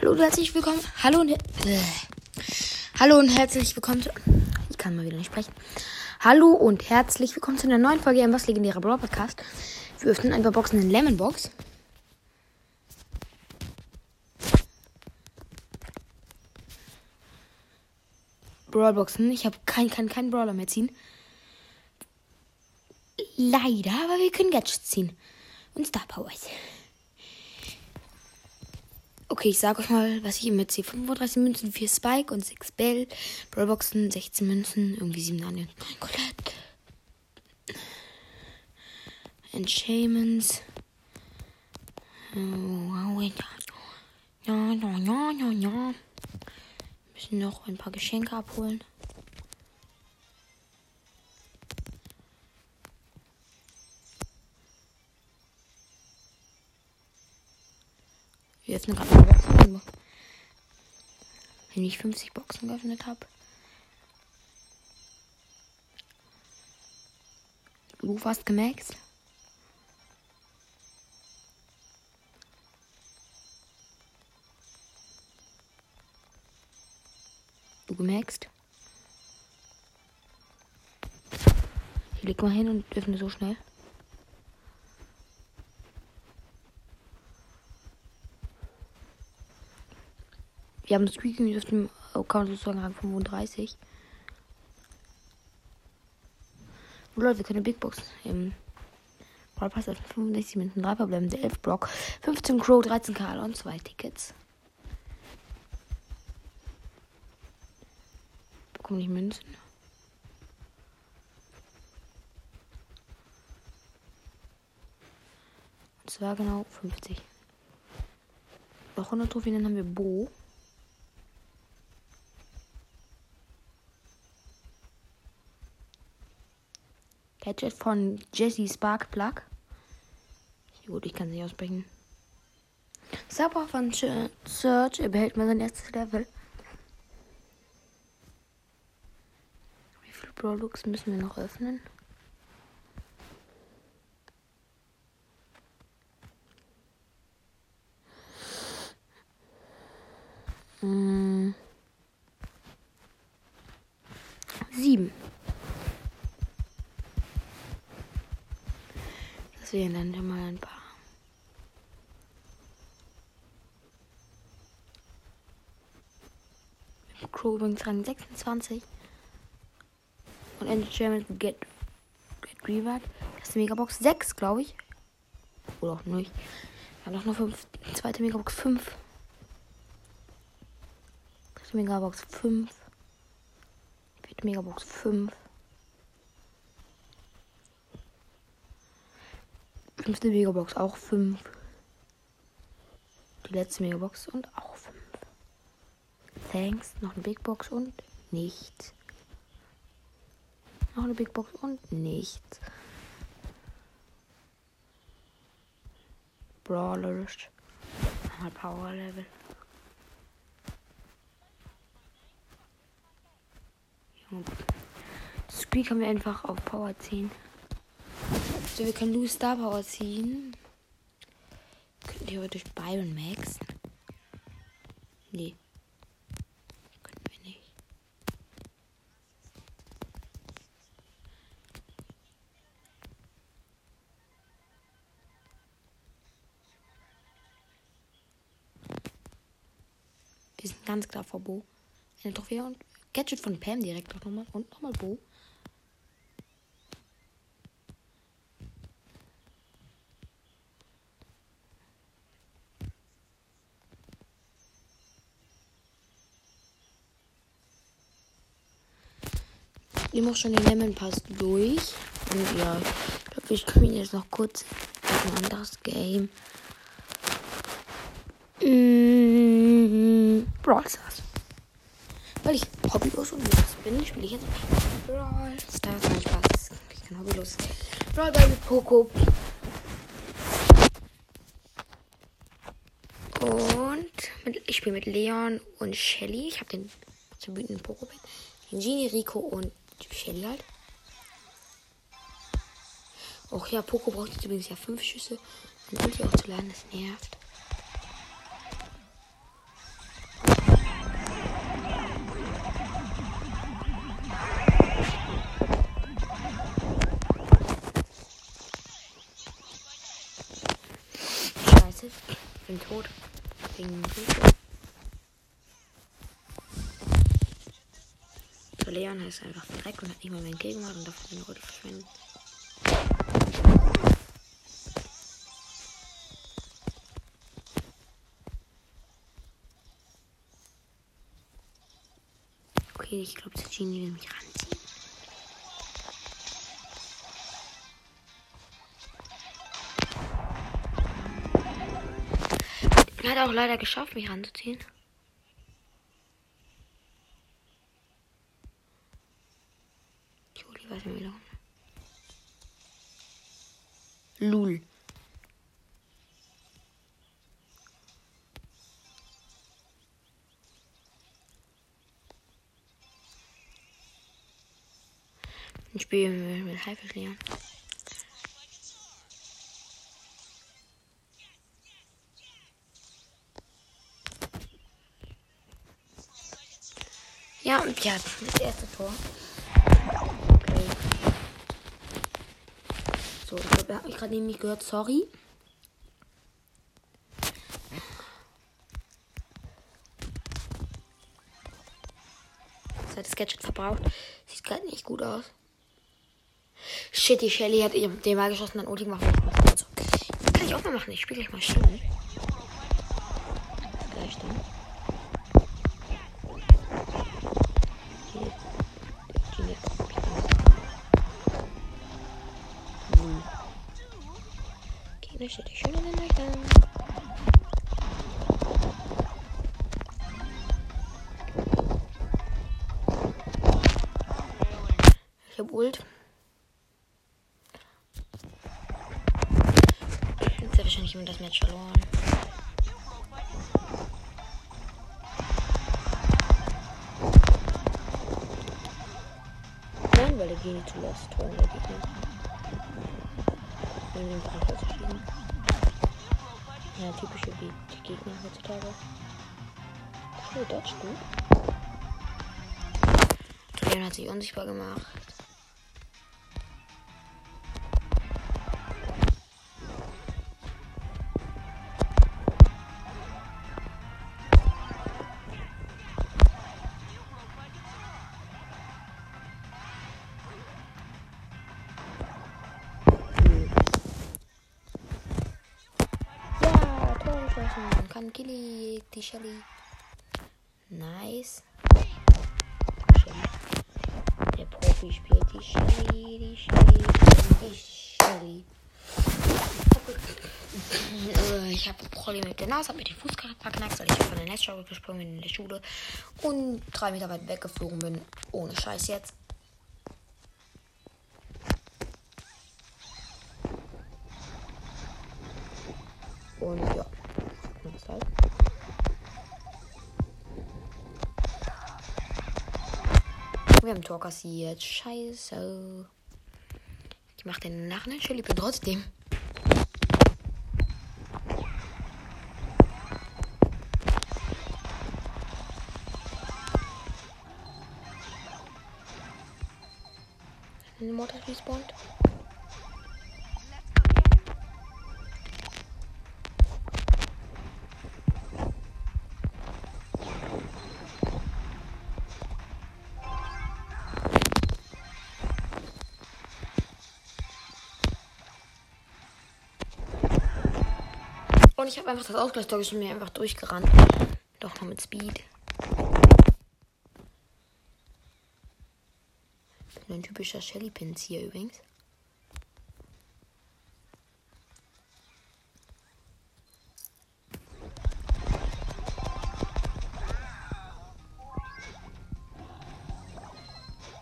Hallo und herzlich willkommen. Hallo und, äh, Hallo und herzlich willkommen zu. Ich kann mal wieder nicht sprechen. Hallo und herzlich willkommen zu einer neuen Folge im Was legendärer Brawl Podcast. Wir öffnen ein paar Boxen in Lemon Box. Brawlboxen. Ich habe kein, kann keinen Brawler mehr ziehen. Leider, aber wir können Gadgets ziehen. Und Star Powers. Okay, ich sag euch mal, was ich ihm mit 35 Münzen, 4 Spike und 6 Bell. Brawlboxen, 16 Münzen, irgendwie 7 Daniel. Colette. Enchantments. Ja, ja, ja, ja, ja. Müssen noch ein paar Geschenke abholen. Wir öffnen gerade mal Boxen. Wenn ich 50 Boxen geöffnet habe. Du fast gemaxt. Du gemaxt. Ich leg mal hin und öffne so schnell. Wir haben Squeaky auf dem Account sozusagen Rang 35. Und Leute, wir können Big Box im Brawl Pass 65 Minuten 3 verbleibende 11 Block, 15 Crow, 13 Karl und 2 Tickets. Bekomme ich Münzen? Und zwar genau 50. Noch 100 Trophäen, dann haben wir Bo. Gadget von Jesse Sparkplug. Gut, ich kann es nicht aussprechen. Sauber von Search. Behält mal sein erstes Level. Wie viele Brawlux müssen wir noch öffnen? Hm. Wären dann schon mal ein paar. Crow übrigens Rang 26. Und Ender German Get, Get Reward. Das ist die Megabox 6, glaube ich. Oder auch nicht. Dann noch eine fünf, zweite Megabox 5. Dritte Megabox 5. Vierte Megabox 5. Fünfte Megabox auch 5. Die letzte Megabox und auch 5. Thanks. Noch eine Big Box und nichts. Noch eine Big Box und nichts. Brawlerisch. Nochmal Power Level. Squeak haben wir einfach auf Power 10. So, wir können Lou Star Power ziehen. Können theoretisch Byron Max. Nee. Können wir nicht. Wir sind ganz klar vor Bo. Eine Trophäe und Gadget von Pam direkt auch nochmal. Und nochmal Bo. Ich mache schon den Lemon Pass durch. Und ja, ich glaube, ich komme jetzt noch kurz ein anderes Game. Mmh, Brawl Stars. Weil ich hobbylos und los bin, spiele ich jetzt Brawl Stars. Nein, Spaß. Ich kann hobbylos. Brawl mit Poco. Und mit, ich spiele mit Leon und Shelly. Ich habe den zu wütenden Poco. Genie, Rico und die Schädel halt. Och ja, Poco braucht jetzt übrigens ja fünf Schüsse, um Ulti aufzuladen. Das nervt. Scheiße, ich bin tot. Wegen dem So, Leon ist einfach direkt und hat nicht mal meinen Kill und darf seine Rote verschwenden. Okay, ich glaube, Genie will mich ranziehen. Hat auch leider geschafft, mich ranzuziehen. Juli, was mir wieder. Lul. Spielen wir mit Haifisch Leon. Ja, und ja, das erste Tor. Okay. So, ich glaube, er gerade nämlich gehört. Sorry. Das Gadget verbraucht. Sieht gerade nicht gut aus. Shit, die Shelly hat den mal geschossen, dann Ulti gemacht. Also, kann ich auch mal machen. Ich spiele gleich mal Shelly. Gegner steht die schön in den Löchern. Ich hab Ult. Jetzt hat wahrscheinlich jemand das Match verloren. Nein, weil der Genie zu lost war, nehmen den Anfall zu schieben. Ja, typische wie die Gegner heutzutage. Oh, Dodge gut. Leon hat sich unsichtbar gemacht. Geschossen. Kann Killy, die Shelly. Nice. Shelly. Der Profi spielt die Shelly, die Shelly, die Shelly. Äh, Ich habe Probleme mit der Nase, habe mir den Fuß verknackt, weil ich von der Netzschaukel gesprungen bin in der Schule und drei Meter weit weggeflogen bin. Ohne Scheiß jetzt. Und Wir haben Tor kassiert. Scheiße. Ich mach den nach ne Shelly bin trotzdem. Eine Mortar respawned. Und ich habe einfach das Ausgleichstor und mir einfach durchgerannt. Doch noch mit Speed. Bin ein typischer Shelly-Pins hier übrigens.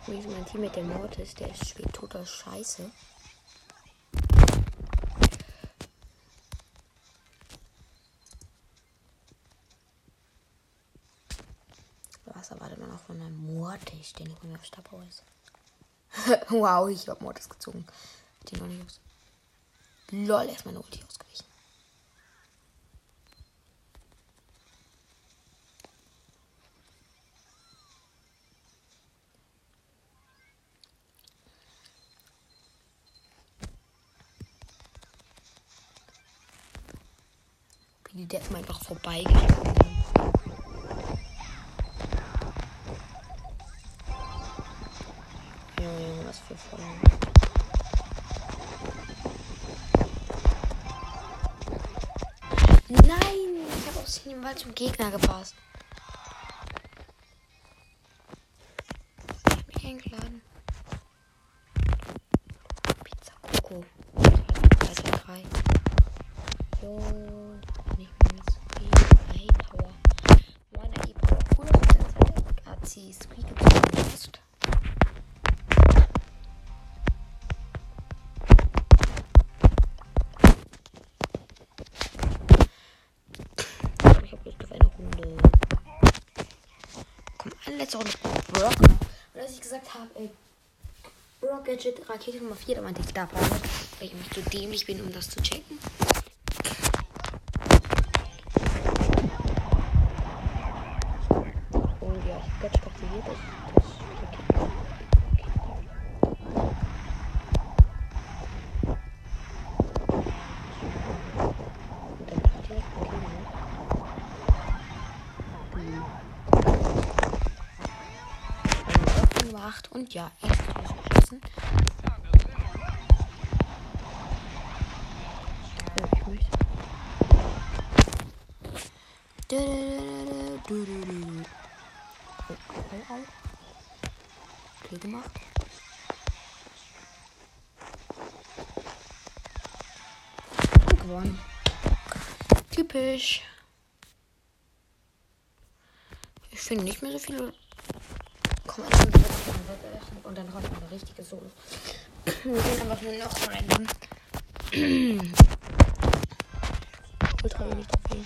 Übrigens mein Team mit der Mortis, der spielt total scheiße. Was erwartet man auch von einem Mortis, den ich mir auf Stabau ist? wow, ich hab Mortis gezogen. Den noch nicht aus. Lol, erstmal eine Ulti ausgewichen. die Deppen einfach vorbeigeschlagen dem Wald zum Gegner gepasst. Ich mich eingeladen. Pizza Coco. 3, 2, 3. Jo, eine letzte Runde. Brock. Und als ich gesagt habe, ey, Brock Gadget Rakete Nummer 4, da meinte ich da vorne, weil ich mich zu dämlich bin, um das zu checken. 8 und ja, extra essen. Okay, gemacht. Und gewonnen. Typisch. Ich finde nicht mehr so viele. Komm, bin und dann kommt eine richtige Solo. Wir sind einfach nur noch random. Ultra wenig Trophäen.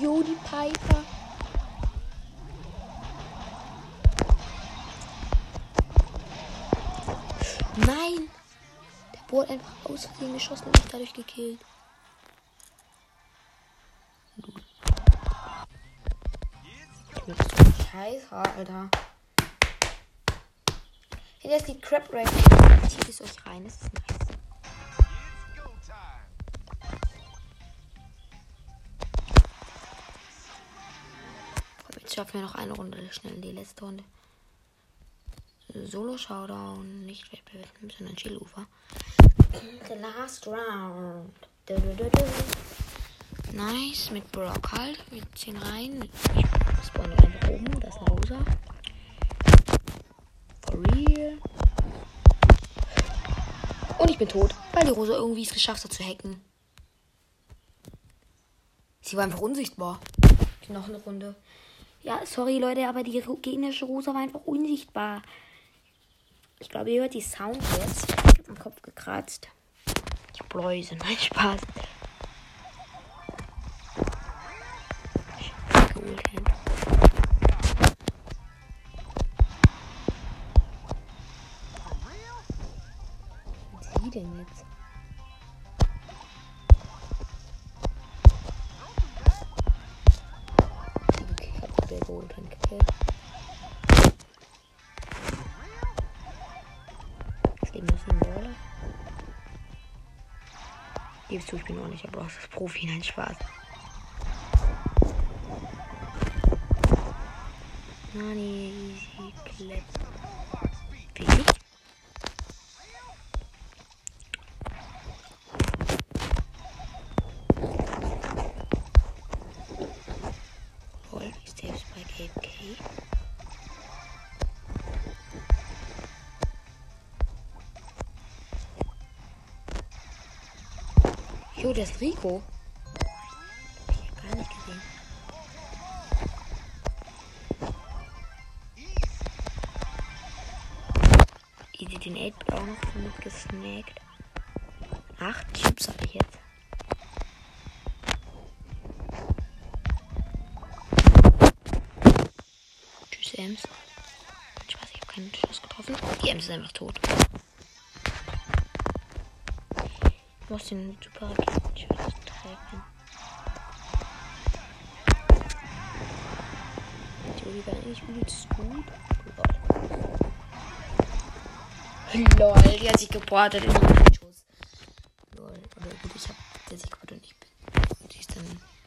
Jo, die Piper. Nein! Der hat einfach aus Versehen geschossen und mich dadurch gekillt. Scheiße, Alter. Das ist die Crab Rack. Zieht es euch rein, das ist nice. Jetzt schaffen wir noch eine Runde schnell die letzte Runde. Solo Showdown, nicht Wettbewerb, sondern Chillufer. The last round. Du, du, du. Nice, mit Brock halt. Wir ziehen rein. Ich spawne einfach oben. Da ist eine Rosa. For real. Und ich bin tot, weil die Rosa irgendwie es geschafft hat zu hacken. Sie war einfach unsichtbar. Noch eine Runde. Ja, sorry Leute, aber die gegnerische Rosa war einfach unsichtbar. Ich glaube, ihr hört die Sound jetzt. Ich hab am Kopf gekratzt. Die Bläuse, nein, Spaß. Brawler. Gibst du, ich bin auch nicht, aber das Profi, nein, Spaß. Nani, easy, clap. Jo, das ist Rico. Hab ich gar nicht gesehen. Easy den 8 auch noch mit gesnackt. Acht Chips habe ich jetzt. Tschüss, Ems. Spaß, ich habe keinen Schuss getroffen. Die Ems ist einfach tot. Muss den super Raketenschuss treffen. Die war eigentlich übelst gut. Lol, die hat sich geportet in den Schuss. Lol. Aber gut, ich habe der Sieg wurde nicht. Die ist dann.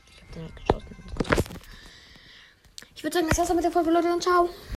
Ich habe dann halt geschossen und. Ich würde sagen, das war's mit der Folge, Leute, und ciao.